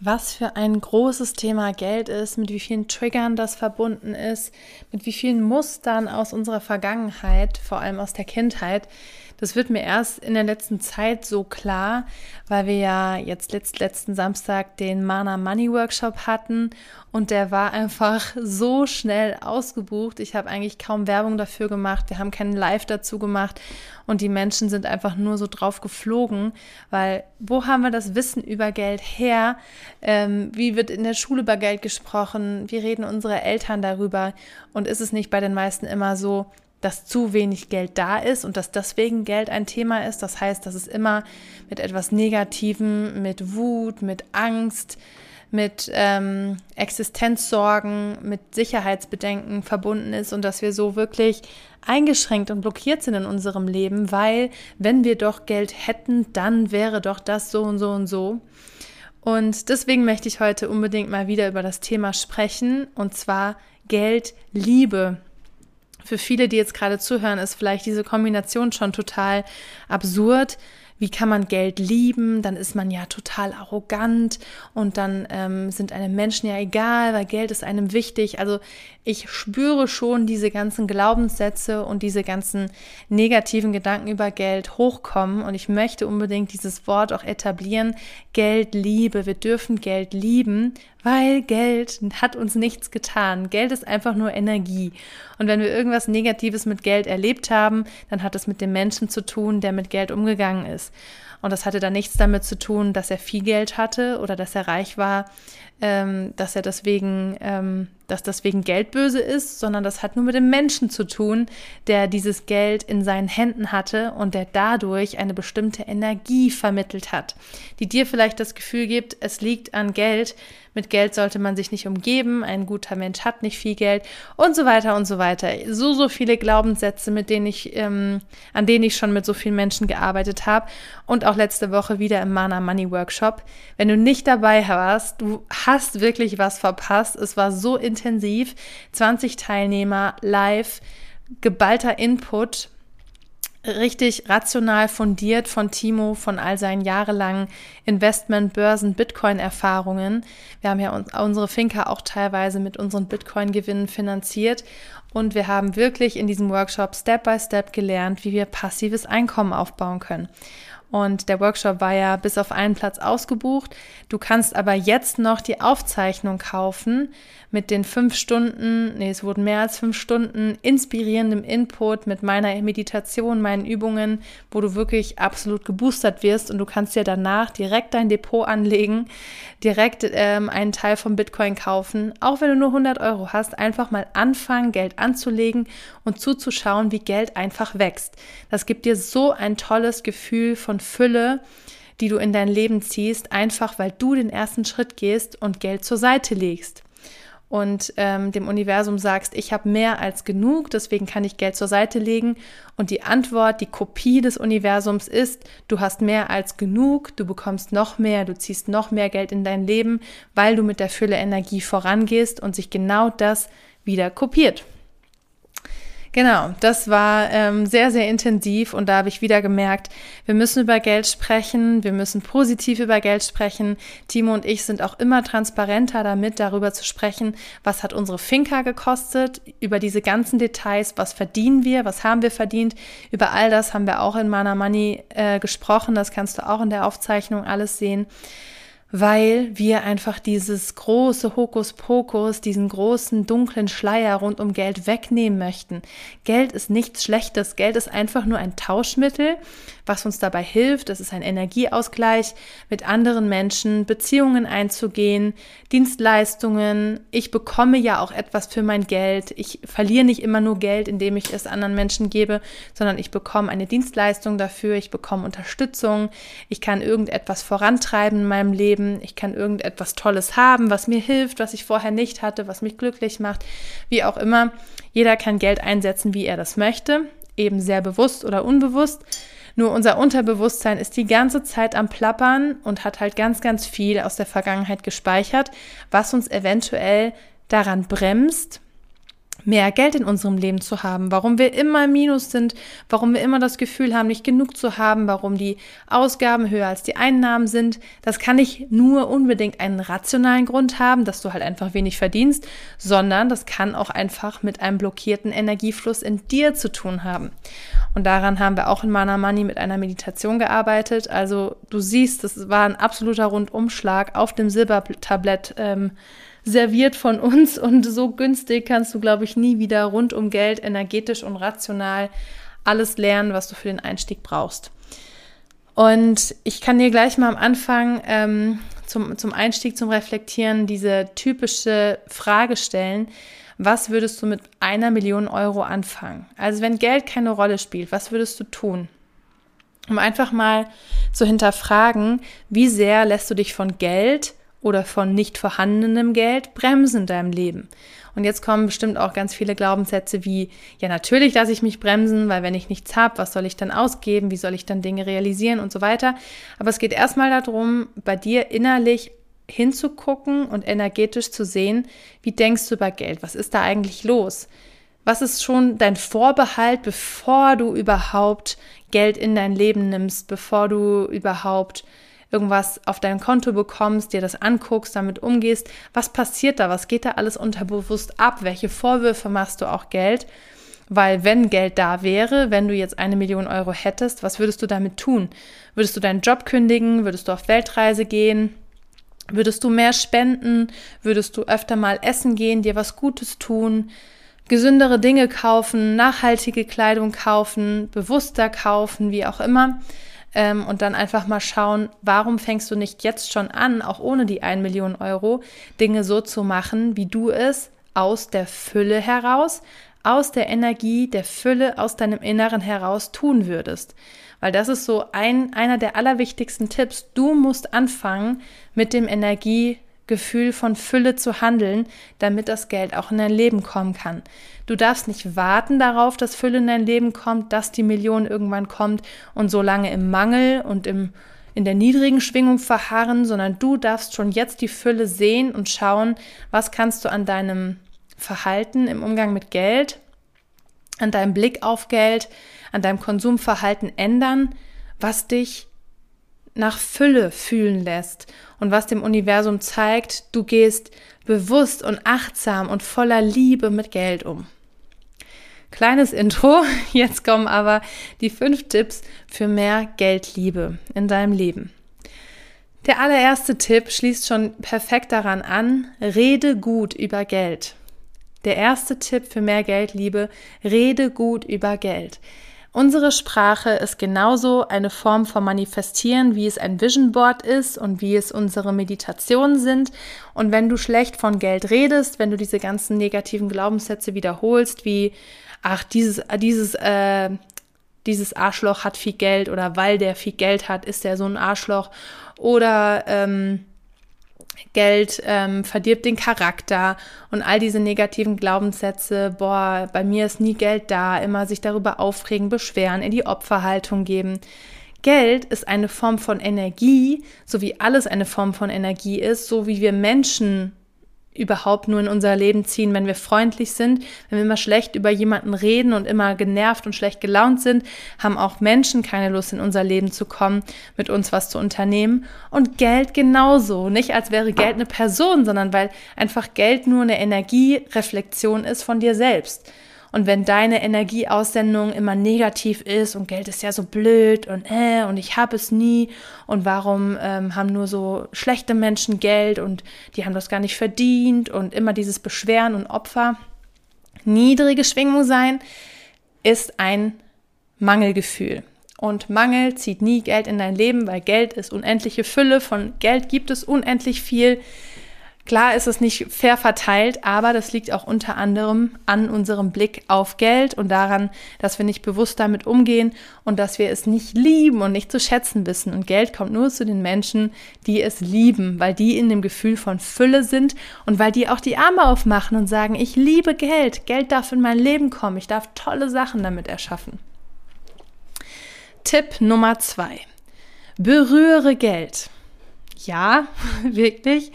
Was für ein großes Thema Geld ist, mit wie vielen Triggern das verbunden ist, mit wie vielen Mustern aus unserer Vergangenheit, vor allem aus der Kindheit, das wird mir erst in der letzten Zeit so klar, weil wir ja jetzt letzt, letzten Samstag den Mana Money Workshop hatten und der war einfach so schnell ausgebucht. Ich habe eigentlich kaum Werbung dafür gemacht. Wir haben keinen Live dazu gemacht und die Menschen sind einfach nur so drauf geflogen, weil wo haben wir das Wissen über Geld her? Ähm, wie wird in der Schule über Geld gesprochen? Wie reden unsere Eltern darüber? Und ist es nicht bei den meisten immer so, dass zu wenig Geld da ist und dass deswegen Geld ein Thema ist. Das heißt, dass es immer mit etwas Negativem, mit Wut, mit Angst, mit ähm, Existenzsorgen, mit Sicherheitsbedenken verbunden ist und dass wir so wirklich eingeschränkt und blockiert sind in unserem Leben, weil wenn wir doch Geld hätten, dann wäre doch das so und so und so. Und deswegen möchte ich heute unbedingt mal wieder über das Thema sprechen und zwar Geld, Liebe für viele, die jetzt gerade zuhören, ist vielleicht diese Kombination schon total absurd wie kann man Geld lieben, dann ist man ja total arrogant und dann ähm, sind einem Menschen ja egal, weil Geld ist einem wichtig. Also ich spüre schon diese ganzen Glaubenssätze und diese ganzen negativen Gedanken über Geld hochkommen und ich möchte unbedingt dieses Wort auch etablieren, Geld liebe. Wir dürfen Geld lieben, weil Geld hat uns nichts getan. Geld ist einfach nur Energie. Und wenn wir irgendwas Negatives mit Geld erlebt haben, dann hat es mit dem Menschen zu tun, der mit Geld umgegangen ist. Und das hatte dann nichts damit zu tun, dass er viel Geld hatte oder dass er reich war, ähm, dass er deswegen, ähm, dass das wegen Geld böse ist, sondern das hat nur mit dem Menschen zu tun, der dieses Geld in seinen Händen hatte und der dadurch eine bestimmte Energie vermittelt hat, die dir vielleicht das Gefühl gibt, es liegt an Geld, mit Geld sollte man sich nicht umgeben, ein guter Mensch hat nicht viel Geld und so weiter und so weiter. So, so viele Glaubenssätze, mit denen ich, ähm, an denen ich schon mit so vielen Menschen gearbeitet habe und auch letzte Woche wieder im Mana Money Workshop. Wenn du nicht dabei warst, du hast wirklich was verpasst. Es war so intensiv. 20 Teilnehmer live, geballter Input richtig rational fundiert von Timo, von all seinen jahrelangen Investment, Börsen, Bitcoin-Erfahrungen. Wir haben ja unsere Finca auch teilweise mit unseren Bitcoin-Gewinnen finanziert und wir haben wirklich in diesem Workshop Step by Step gelernt, wie wir passives Einkommen aufbauen können. Und der Workshop war ja bis auf einen Platz ausgebucht. Du kannst aber jetzt noch die Aufzeichnung kaufen mit den fünf Stunden, nee, es wurden mehr als fünf Stunden inspirierendem Input mit meiner Meditation, meinen Übungen, wo du wirklich absolut geboostert wirst und du kannst dir danach direkt dein Depot anlegen, direkt ähm, einen Teil vom Bitcoin kaufen. Auch wenn du nur 100 Euro hast, einfach mal anfangen, Geld anzulegen und zuzuschauen, wie Geld einfach wächst. Das gibt dir so ein tolles Gefühl von Fülle, die du in dein Leben ziehst, einfach weil du den ersten Schritt gehst und Geld zur Seite legst und ähm, dem Universum sagst, ich habe mehr als genug, deswegen kann ich Geld zur Seite legen. Und die Antwort, die Kopie des Universums ist, du hast mehr als genug, du bekommst noch mehr, du ziehst noch mehr Geld in dein Leben, weil du mit der Fülle Energie vorangehst und sich genau das wieder kopiert. Genau, das war ähm, sehr, sehr intensiv und da habe ich wieder gemerkt, wir müssen über Geld sprechen, wir müssen positiv über Geld sprechen. Timo und ich sind auch immer transparenter damit, darüber zu sprechen, was hat unsere Finca gekostet, über diese ganzen Details, was verdienen wir, was haben wir verdient. Über all das haben wir auch in Mana Money äh, gesprochen, das kannst du auch in der Aufzeichnung alles sehen. Weil wir einfach dieses große Hokuspokus, diesen großen dunklen Schleier rund um Geld wegnehmen möchten. Geld ist nichts Schlechtes. Geld ist einfach nur ein Tauschmittel, was uns dabei hilft. Es ist ein Energieausgleich mit anderen Menschen, Beziehungen einzugehen, Dienstleistungen. Ich bekomme ja auch etwas für mein Geld. Ich verliere nicht immer nur Geld, indem ich es anderen Menschen gebe, sondern ich bekomme eine Dienstleistung dafür. Ich bekomme Unterstützung. Ich kann irgendetwas vorantreiben in meinem leben, ich kann irgendetwas Tolles haben, was mir hilft, was ich vorher nicht hatte, was mich glücklich macht, wie auch immer. Jeder kann Geld einsetzen, wie er das möchte, eben sehr bewusst oder unbewusst. Nur unser Unterbewusstsein ist die ganze Zeit am Plappern und hat halt ganz, ganz viel aus der Vergangenheit gespeichert, was uns eventuell daran bremst, mehr Geld in unserem Leben zu haben, warum wir immer im Minus sind, warum wir immer das Gefühl haben, nicht genug zu haben, warum die Ausgaben höher als die Einnahmen sind. Das kann nicht nur unbedingt einen rationalen Grund haben, dass du halt einfach wenig verdienst, sondern das kann auch einfach mit einem blockierten Energiefluss in dir zu tun haben. Und daran haben wir auch in Mana Money mit einer Meditation gearbeitet. Also du siehst, das war ein absoluter Rundumschlag auf dem Silbertablett. Ähm, serviert von uns und so günstig kannst du, glaube ich, nie wieder rund um Geld, energetisch und rational alles lernen, was du für den Einstieg brauchst. Und ich kann dir gleich mal am Anfang ähm, zum, zum Einstieg, zum Reflektieren diese typische Frage stellen. Was würdest du mit einer Million Euro anfangen? Also wenn Geld keine Rolle spielt, was würdest du tun? Um einfach mal zu hinterfragen, wie sehr lässt du dich von Geld oder von nicht vorhandenem Geld bremsen in deinem Leben. Und jetzt kommen bestimmt auch ganz viele Glaubenssätze wie, ja natürlich lasse ich mich bremsen, weil wenn ich nichts habe, was soll ich dann ausgeben, wie soll ich dann Dinge realisieren und so weiter. Aber es geht erstmal darum, bei dir innerlich hinzugucken und energetisch zu sehen, wie denkst du über Geld, was ist da eigentlich los? Was ist schon dein Vorbehalt, bevor du überhaupt Geld in dein Leben nimmst, bevor du überhaupt irgendwas auf dein Konto bekommst, dir das anguckst, damit umgehst, was passiert da, was geht da alles unterbewusst ab, welche Vorwürfe machst du auch Geld? Weil wenn Geld da wäre, wenn du jetzt eine Million Euro hättest, was würdest du damit tun? Würdest du deinen Job kündigen? Würdest du auf Weltreise gehen? Würdest du mehr spenden? Würdest du öfter mal essen gehen, dir was Gutes tun? Gesündere Dinge kaufen, nachhaltige Kleidung kaufen, bewusster kaufen, wie auch immer? Ähm, und dann einfach mal schauen, warum fängst du nicht jetzt schon an, auch ohne die 1 Million Euro, Dinge so zu machen, wie du es aus der Fülle heraus, aus der Energie, der Fülle, aus deinem Inneren heraus tun würdest. Weil das ist so ein, einer der allerwichtigsten Tipps. Du musst anfangen mit dem Energie, Gefühl von Fülle zu handeln, damit das Geld auch in dein Leben kommen kann. Du darfst nicht warten darauf, dass Fülle in dein Leben kommt, dass die Million irgendwann kommt und so lange im Mangel und im, in der niedrigen Schwingung verharren, sondern du darfst schon jetzt die Fülle sehen und schauen, was kannst du an deinem Verhalten im Umgang mit Geld, an deinem Blick auf Geld, an deinem Konsumverhalten ändern, was dich nach Fülle fühlen lässt und was dem Universum zeigt, du gehst bewusst und achtsam und voller Liebe mit Geld um. Kleines Intro, jetzt kommen aber die fünf Tipps für mehr Geldliebe in deinem Leben. Der allererste Tipp schließt schon perfekt daran an, rede gut über Geld. Der erste Tipp für mehr Geldliebe, rede gut über Geld. Unsere Sprache ist genauso eine Form von Manifestieren, wie es ein Vision Board ist und wie es unsere Meditationen sind. Und wenn du schlecht von Geld redest, wenn du diese ganzen negativen Glaubenssätze wiederholst, wie ach dieses dieses äh, dieses Arschloch hat viel Geld oder weil der viel Geld hat, ist der so ein Arschloch oder ähm, Geld ähm, verdirbt den Charakter und all diese negativen Glaubenssätze, boah, bei mir ist nie Geld da, immer sich darüber aufregen, beschweren, in die Opferhaltung geben. Geld ist eine Form von Energie, so wie alles eine Form von Energie ist, so wie wir Menschen überhaupt nur in unser Leben ziehen, wenn wir freundlich sind, wenn wir immer schlecht über jemanden reden und immer genervt und schlecht gelaunt sind, haben auch Menschen keine Lust in unser Leben zu kommen, mit uns was zu unternehmen. Und Geld genauso, nicht als wäre Geld eine Person, sondern weil einfach Geld nur eine Energiereflexion ist von dir selbst. Und wenn deine Energieaussendung immer negativ ist und Geld ist ja so blöd und äh und ich habe es nie und warum ähm, haben nur so schlechte Menschen Geld und die haben das gar nicht verdient und immer dieses Beschweren und Opfer. Niedrige Schwingung sein ist ein Mangelgefühl. Und Mangel zieht nie Geld in dein Leben, weil Geld ist unendliche Fülle. Von Geld gibt es unendlich viel. Klar ist es nicht fair verteilt, aber das liegt auch unter anderem an unserem Blick auf Geld und daran, dass wir nicht bewusst damit umgehen und dass wir es nicht lieben und nicht zu schätzen wissen. Und Geld kommt nur zu den Menschen, die es lieben, weil die in dem Gefühl von Fülle sind und weil die auch die Arme aufmachen und sagen, ich liebe Geld, Geld darf in mein Leben kommen, ich darf tolle Sachen damit erschaffen. Tipp Nummer zwei. Berühre Geld. Ja, wirklich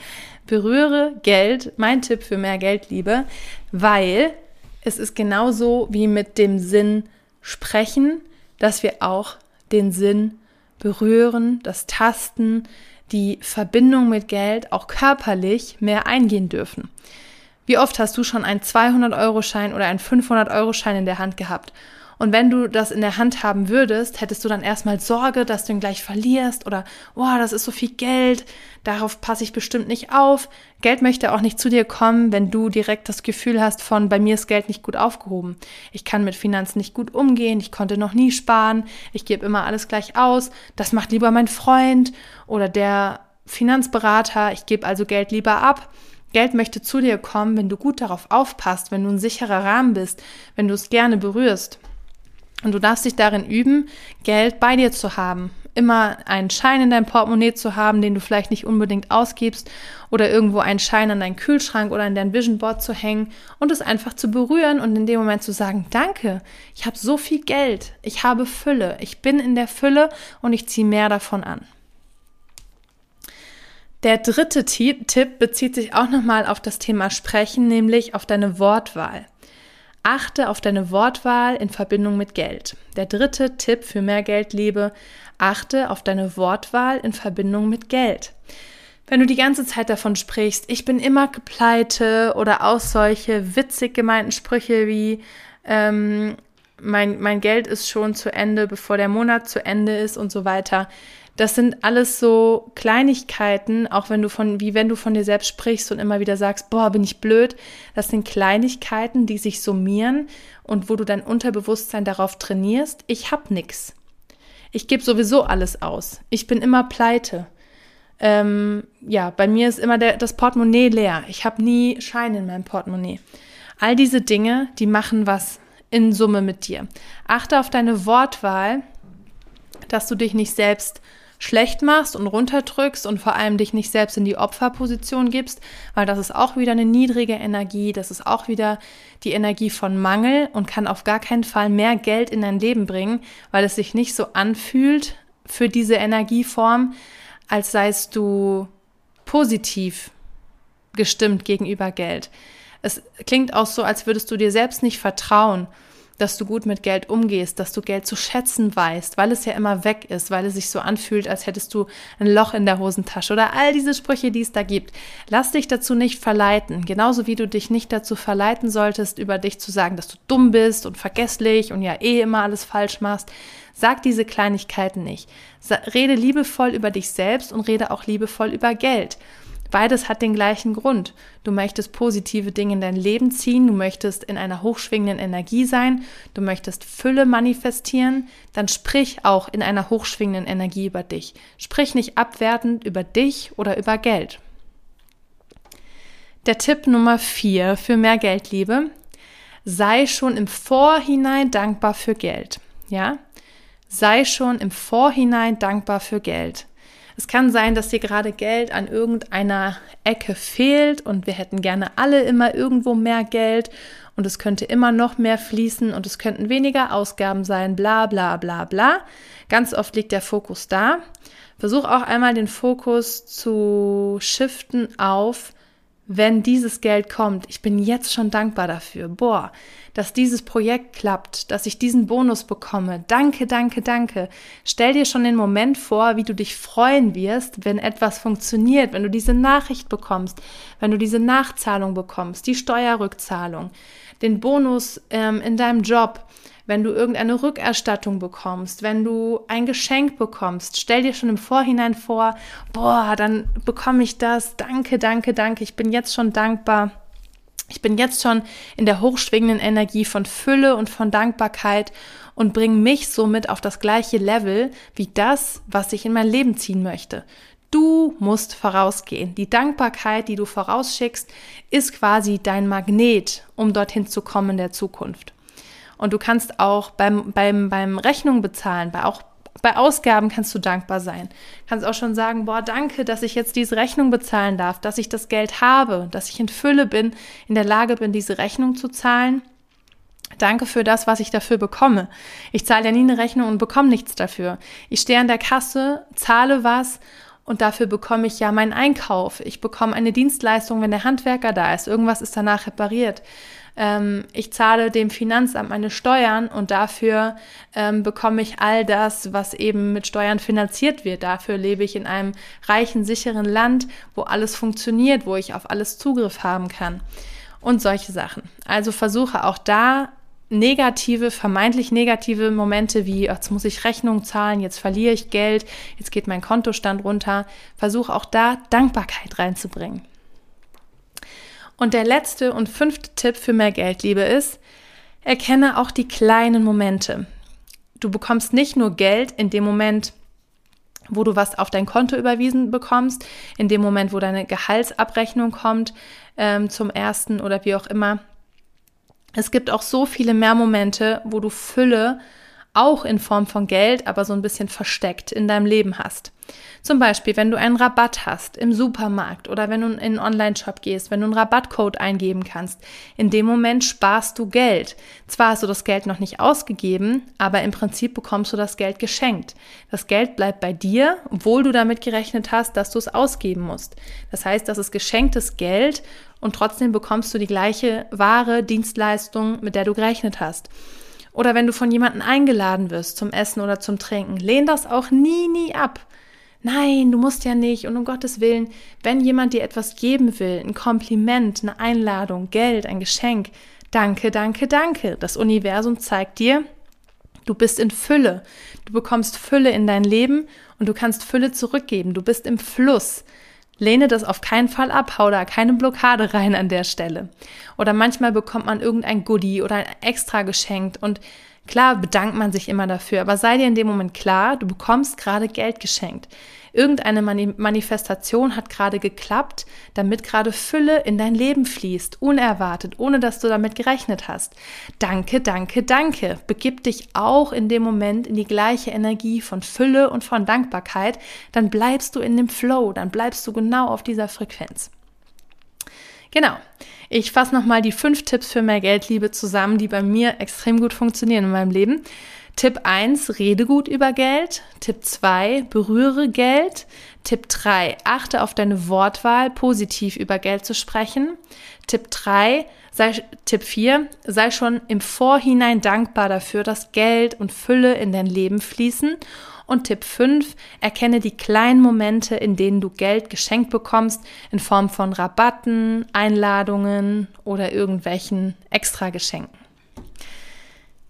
berühre Geld, mein Tipp für mehr Geldliebe, weil es ist genauso wie mit dem Sinn sprechen, dass wir auch den Sinn berühren, das Tasten, die Verbindung mit Geld auch körperlich mehr eingehen dürfen. Wie oft hast du schon einen 200-Euro-Schein oder einen 500-Euro-Schein in der Hand gehabt und wenn du das in der Hand haben würdest, hättest du dann erstmal Sorge, dass du ihn gleich verlierst oder, oh, das ist so viel Geld, darauf passe ich bestimmt nicht auf. Geld möchte auch nicht zu dir kommen, wenn du direkt das Gefühl hast von, bei mir ist Geld nicht gut aufgehoben. Ich kann mit Finanzen nicht gut umgehen, ich konnte noch nie sparen, ich gebe immer alles gleich aus, das macht lieber mein Freund oder der Finanzberater, ich gebe also Geld lieber ab. Geld möchte zu dir kommen, wenn du gut darauf aufpasst, wenn du ein sicherer Rahmen bist, wenn du es gerne berührst. Und du darfst dich darin üben, Geld bei dir zu haben. Immer einen Schein in deinem Portemonnaie zu haben, den du vielleicht nicht unbedingt ausgibst oder irgendwo einen Schein an deinen Kühlschrank oder an dein Vision Board zu hängen und es einfach zu berühren und in dem Moment zu sagen, danke, ich habe so viel Geld, ich habe Fülle, ich bin in der Fülle und ich ziehe mehr davon an. Der dritte Tipp bezieht sich auch nochmal auf das Thema Sprechen, nämlich auf deine Wortwahl. Achte auf deine Wortwahl in Verbindung mit Geld. Der dritte Tipp für mehr Geldliebe, achte auf deine Wortwahl in Verbindung mit Geld. Wenn du die ganze Zeit davon sprichst, ich bin immer pleite oder auch solche witzig gemeinten Sprüche wie ähm, mein, mein Geld ist schon zu Ende, bevor der Monat zu Ende ist und so weiter, das sind alles so Kleinigkeiten, auch wenn du von, wie wenn du von dir selbst sprichst und immer wieder sagst, boah, bin ich blöd. Das sind Kleinigkeiten, die sich summieren und wo du dein Unterbewusstsein darauf trainierst, ich hab nix. Ich gebe sowieso alles aus. Ich bin immer pleite. Ähm, ja, bei mir ist immer der, das Portemonnaie leer. Ich habe nie Scheine in meinem Portemonnaie. All diese Dinge, die machen was in Summe mit dir. Achte auf deine Wortwahl, dass du dich nicht selbst schlecht machst und runterdrückst und vor allem dich nicht selbst in die Opferposition gibst, weil das ist auch wieder eine niedrige Energie, das ist auch wieder die Energie von Mangel und kann auf gar keinen Fall mehr Geld in dein Leben bringen, weil es sich nicht so anfühlt für diese Energieform, als seist du positiv gestimmt gegenüber Geld. Es klingt auch so, als würdest du dir selbst nicht vertrauen dass du gut mit Geld umgehst, dass du Geld zu schätzen weißt, weil es ja immer weg ist, weil es sich so anfühlt, als hättest du ein Loch in der Hosentasche oder all diese Sprüche, die es da gibt. Lass dich dazu nicht verleiten, genauso wie du dich nicht dazu verleiten solltest, über dich zu sagen, dass du dumm bist und vergesslich und ja eh immer alles falsch machst. Sag diese Kleinigkeiten nicht. Rede liebevoll über dich selbst und rede auch liebevoll über Geld. Beides hat den gleichen Grund. Du möchtest positive Dinge in dein Leben ziehen, du möchtest in einer hochschwingenden Energie sein, du möchtest Fülle manifestieren, dann sprich auch in einer hochschwingenden Energie über dich. Sprich nicht abwertend über dich oder über Geld. Der Tipp Nummer vier für mehr Geldliebe. Sei schon im Vorhinein dankbar für Geld. Ja? Sei schon im Vorhinein dankbar für Geld. Es kann sein, dass dir gerade Geld an irgendeiner Ecke fehlt und wir hätten gerne alle immer irgendwo mehr Geld und es könnte immer noch mehr fließen und es könnten weniger Ausgaben sein, bla bla bla bla. Ganz oft liegt der Fokus da. Versuch auch einmal den Fokus zu shiften auf, wenn dieses Geld kommt, ich bin jetzt schon dankbar dafür. Boah, dass dieses Projekt klappt, dass ich diesen Bonus bekomme. Danke, danke, danke. Stell dir schon den Moment vor, wie du dich freuen wirst, wenn etwas funktioniert, wenn du diese Nachricht bekommst, wenn du diese Nachzahlung bekommst, die Steuerrückzahlung. den Bonus ähm, in deinem Job, wenn du irgendeine Rückerstattung bekommst, wenn du ein Geschenk bekommst, stell dir schon im Vorhinein vor, boah, dann bekomme ich das, danke, danke, danke, ich bin jetzt schon dankbar. Ich bin jetzt schon in der hochschwingenden Energie von Fülle und von Dankbarkeit und bringe mich somit auf das gleiche Level wie das, was ich in mein Leben ziehen möchte. Du musst vorausgehen. Die Dankbarkeit, die du vorausschickst, ist quasi dein Magnet, um dorthin zu kommen in der Zukunft. Und du kannst auch beim, beim, beim Rechnung bezahlen, bei auch bei Ausgaben kannst du dankbar sein. Kannst auch schon sagen, boah, danke, dass ich jetzt diese Rechnung bezahlen darf, dass ich das Geld habe, dass ich in Fülle bin, in der Lage bin, diese Rechnung zu zahlen. Danke für das, was ich dafür bekomme. Ich zahle ja nie eine Rechnung und bekomme nichts dafür. Ich stehe an der Kasse, zahle was und dafür bekomme ich ja meinen Einkauf. Ich bekomme eine Dienstleistung, wenn der Handwerker da ist. Irgendwas ist danach repariert ähm, ich zahle dem Finanzamt meine Steuern und dafür ähm, bekomme ich all das, was eben mit Steuern finanziert wird. Dafür lebe ich in einem reichen, sicheren Land, wo alles funktioniert, wo ich auf alles Zugriff haben kann und solche Sachen. Also versuche auch da negative, vermeintlich negative Momente wie, jetzt muss ich Rechnung zahlen, jetzt verliere ich Geld, jetzt geht mein Kontostand runter. Versuche auch da Dankbarkeit reinzubringen. Und der letzte und fünfte Tipp für mehr Geldliebe ist, erkenne auch die kleinen Momente. Du bekommst nicht nur Geld in dem Moment, wo du was auf dein Konto überwiesen bekommst, in dem Moment, wo deine Gehaltsabrechnung kommt ähm, zum ersten oder wie auch immer. Es gibt auch so viele mehr Momente, wo du Fülle auch in Form von Geld, aber so ein bisschen versteckt in deinem Leben hast. Zum Beispiel, wenn du einen Rabatt hast im Supermarkt oder wenn du in einen Online-Shop gehst, wenn du einen Rabattcode eingeben kannst, in dem Moment sparst du Geld. Zwar hast du das Geld noch nicht ausgegeben, aber im Prinzip bekommst du das Geld geschenkt. Das Geld bleibt bei dir, obwohl du damit gerechnet hast, dass du es ausgeben musst. Das heißt, das ist geschenktes Geld und trotzdem bekommst du die gleiche Ware, Dienstleistung, mit der du gerechnet hast. Oder wenn du von jemandem eingeladen wirst zum Essen oder zum Trinken, lehn das auch nie, nie ab. Nein, du musst ja nicht. Und um Gottes Willen, wenn jemand dir etwas geben will, ein Kompliment, eine Einladung, Geld, ein Geschenk, danke, danke, danke. Das Universum zeigt dir, du bist in Fülle. Du bekommst Fülle in dein Leben und du kannst Fülle zurückgeben. Du bist im Fluss. Lehne das auf keinen Fall ab, hau da keine Blockade rein an der Stelle. Oder manchmal bekommt man irgendein Goodie oder ein extra geschenkt und Klar bedankt man sich immer dafür, aber sei dir in dem Moment klar, du bekommst gerade Geld geschenkt. Irgendeine Mani Manifestation hat gerade geklappt, damit gerade Fülle in dein Leben fließt, unerwartet, ohne dass du damit gerechnet hast. Danke, danke, danke. Begib dich auch in dem Moment in die gleiche Energie von Fülle und von Dankbarkeit, dann bleibst du in dem Flow, dann bleibst du genau auf dieser Frequenz. Genau. Ich fasse nochmal die fünf Tipps für mehr Geldliebe zusammen, die bei mir extrem gut funktionieren in meinem Leben. Tipp 1, rede gut über Geld. Tipp 2, berühre Geld. Tipp 3, achte auf deine Wortwahl, positiv über Geld zu sprechen. Tipp 3, sei, Tipp 4, sei schon im Vorhinein dankbar dafür, dass Geld und Fülle in dein Leben fließen. Und Tipp 5, erkenne die kleinen Momente, in denen du Geld geschenkt bekommst, in Form von Rabatten, Einladungen oder irgendwelchen Extrageschenken.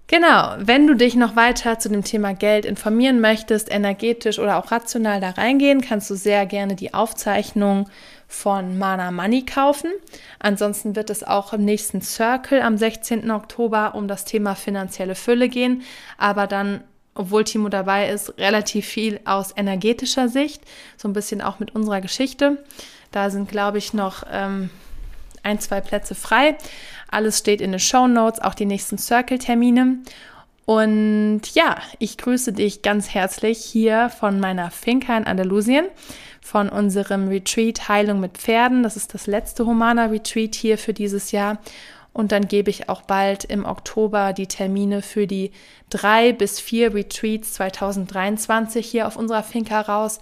Genau, wenn du dich noch weiter zu dem Thema Geld informieren möchtest, energetisch oder auch rational da reingehen, kannst du sehr gerne die Aufzeichnung von Mana Money kaufen. Ansonsten wird es auch im nächsten Circle am 16. Oktober um das Thema finanzielle Fülle gehen, aber dann obwohl Timo dabei ist, relativ viel aus energetischer Sicht, so ein bisschen auch mit unserer Geschichte. Da sind, glaube ich, noch ähm, ein, zwei Plätze frei. Alles steht in den Show Notes, auch die nächsten Circle-Termine. Und ja, ich grüße dich ganz herzlich hier von meiner Finca in Andalusien, von unserem Retreat Heilung mit Pferden. Das ist das letzte Humana Retreat hier für dieses Jahr. Und dann gebe ich auch bald im Oktober die Termine für die drei bis vier Retreats 2023 hier auf unserer Finca raus.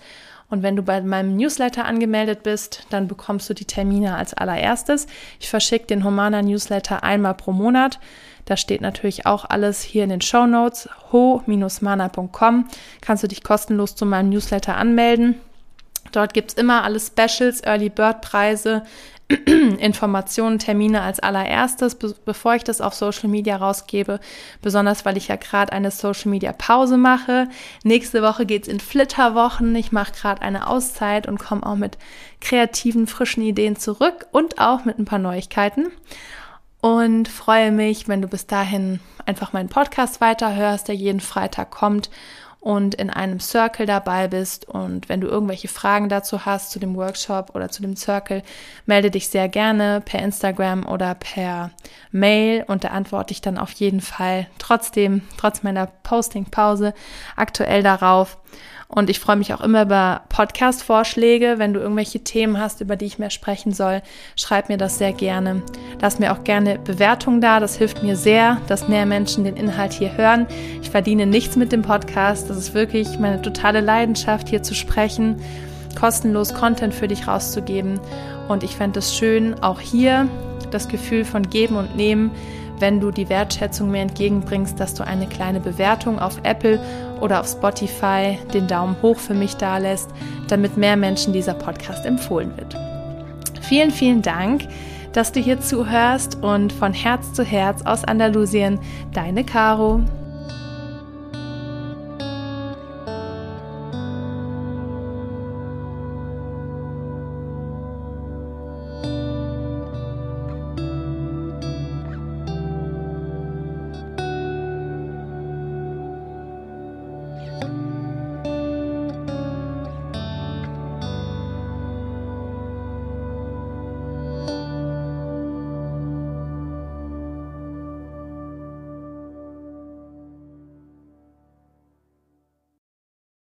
Und wenn du bei meinem Newsletter angemeldet bist, dann bekommst du die Termine als allererstes. Ich verschicke den Humana Newsletter einmal pro Monat. Da steht natürlich auch alles hier in den Show Notes. ho-mana.com kannst du dich kostenlos zu meinem Newsletter anmelden. Dort gibt es immer alle Specials, Early Bird Preise, Informationen, Termine als allererstes, be bevor ich das auf Social Media rausgebe. Besonders, weil ich ja gerade eine Social Media Pause mache. Nächste Woche geht es in Flitterwochen. Ich mache gerade eine Auszeit und komme auch mit kreativen, frischen Ideen zurück und auch mit ein paar Neuigkeiten. Und freue mich, wenn du bis dahin einfach meinen Podcast weiterhörst, der jeden Freitag kommt und in einem Circle dabei bist. Und wenn du irgendwelche Fragen dazu hast, zu dem Workshop oder zu dem Circle, melde dich sehr gerne per Instagram oder per Mail und da antworte ich dann auf jeden Fall trotzdem, trotz meiner Posting-Pause, aktuell darauf. Und ich freue mich auch immer über Podcast-Vorschläge. Wenn du irgendwelche Themen hast, über die ich mehr sprechen soll, schreib mir das sehr gerne. Lass mir auch gerne Bewertungen da. Das hilft mir sehr, dass mehr Menschen den Inhalt hier hören. Ich verdiene nichts mit dem Podcast. Das ist wirklich meine totale Leidenschaft, hier zu sprechen, kostenlos Content für dich rauszugeben. Und ich fände es schön, auch hier das Gefühl von Geben und Nehmen wenn du die Wertschätzung mir entgegenbringst, dass du eine kleine Bewertung auf Apple oder auf Spotify den Daumen hoch für mich da lässt, damit mehr Menschen dieser Podcast empfohlen wird. Vielen, vielen Dank, dass du hier zuhörst und von Herz zu Herz aus Andalusien, deine Caro.